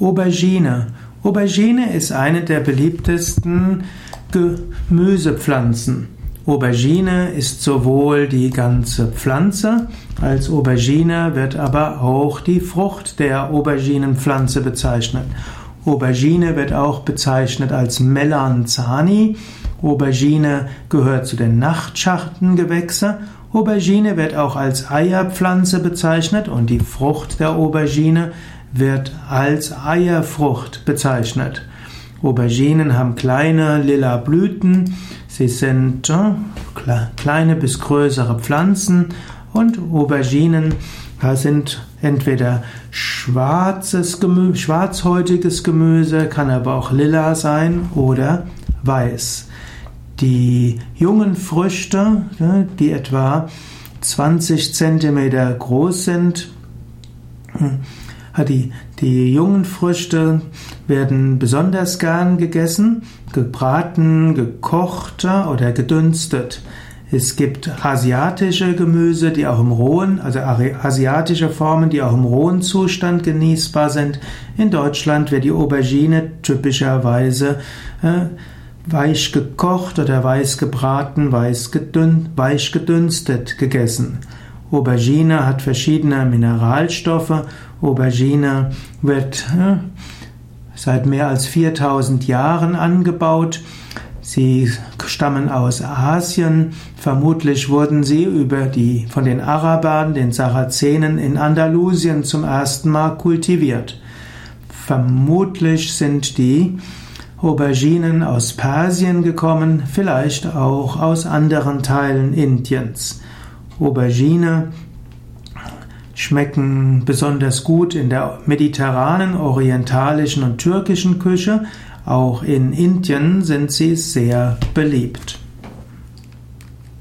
Aubergine. Aubergine ist eine der beliebtesten Gemüsepflanzen. Aubergine ist sowohl die ganze Pflanze, als Aubergine wird aber auch die Frucht der Auberginenpflanze bezeichnet. Aubergine wird auch bezeichnet als Melanzani. Aubergine gehört zu den Nachtschattengewächse. Aubergine wird auch als Eierpflanze bezeichnet und die Frucht der Aubergine wird als Eierfrucht bezeichnet. Auberginen haben kleine lila Blüten. Sie sind äh, kleine bis größere Pflanzen und Auberginen sind entweder schwarzes Gemüse, schwarzhäutiges Gemüse, kann aber auch lila sein oder weiß. Die jungen Früchte, die etwa 20 cm groß sind, die, die jungen Früchte werden besonders gern gegessen, gebraten, gekocht oder gedünstet. Es gibt asiatische Gemüse, die auch im rohen, also asiatische Formen, die auch im rohen Zustand genießbar sind. In Deutschland wird die Aubergine typischerweise äh, weich gekocht oder weiß gebraten, weiß gedün, weich gedünstet gegessen. Aubergine hat verschiedene Mineralstoffe. Aubergine wird seit mehr als 4000 Jahren angebaut. Sie stammen aus Asien. Vermutlich wurden sie über die, von den Arabern, den Sarazenen in Andalusien zum ersten Mal kultiviert. Vermutlich sind die Auberginen aus Persien gekommen, vielleicht auch aus anderen Teilen Indiens. Aubergine schmecken besonders gut in der mediterranen, orientalischen und türkischen Küche. Auch in Indien sind sie sehr beliebt.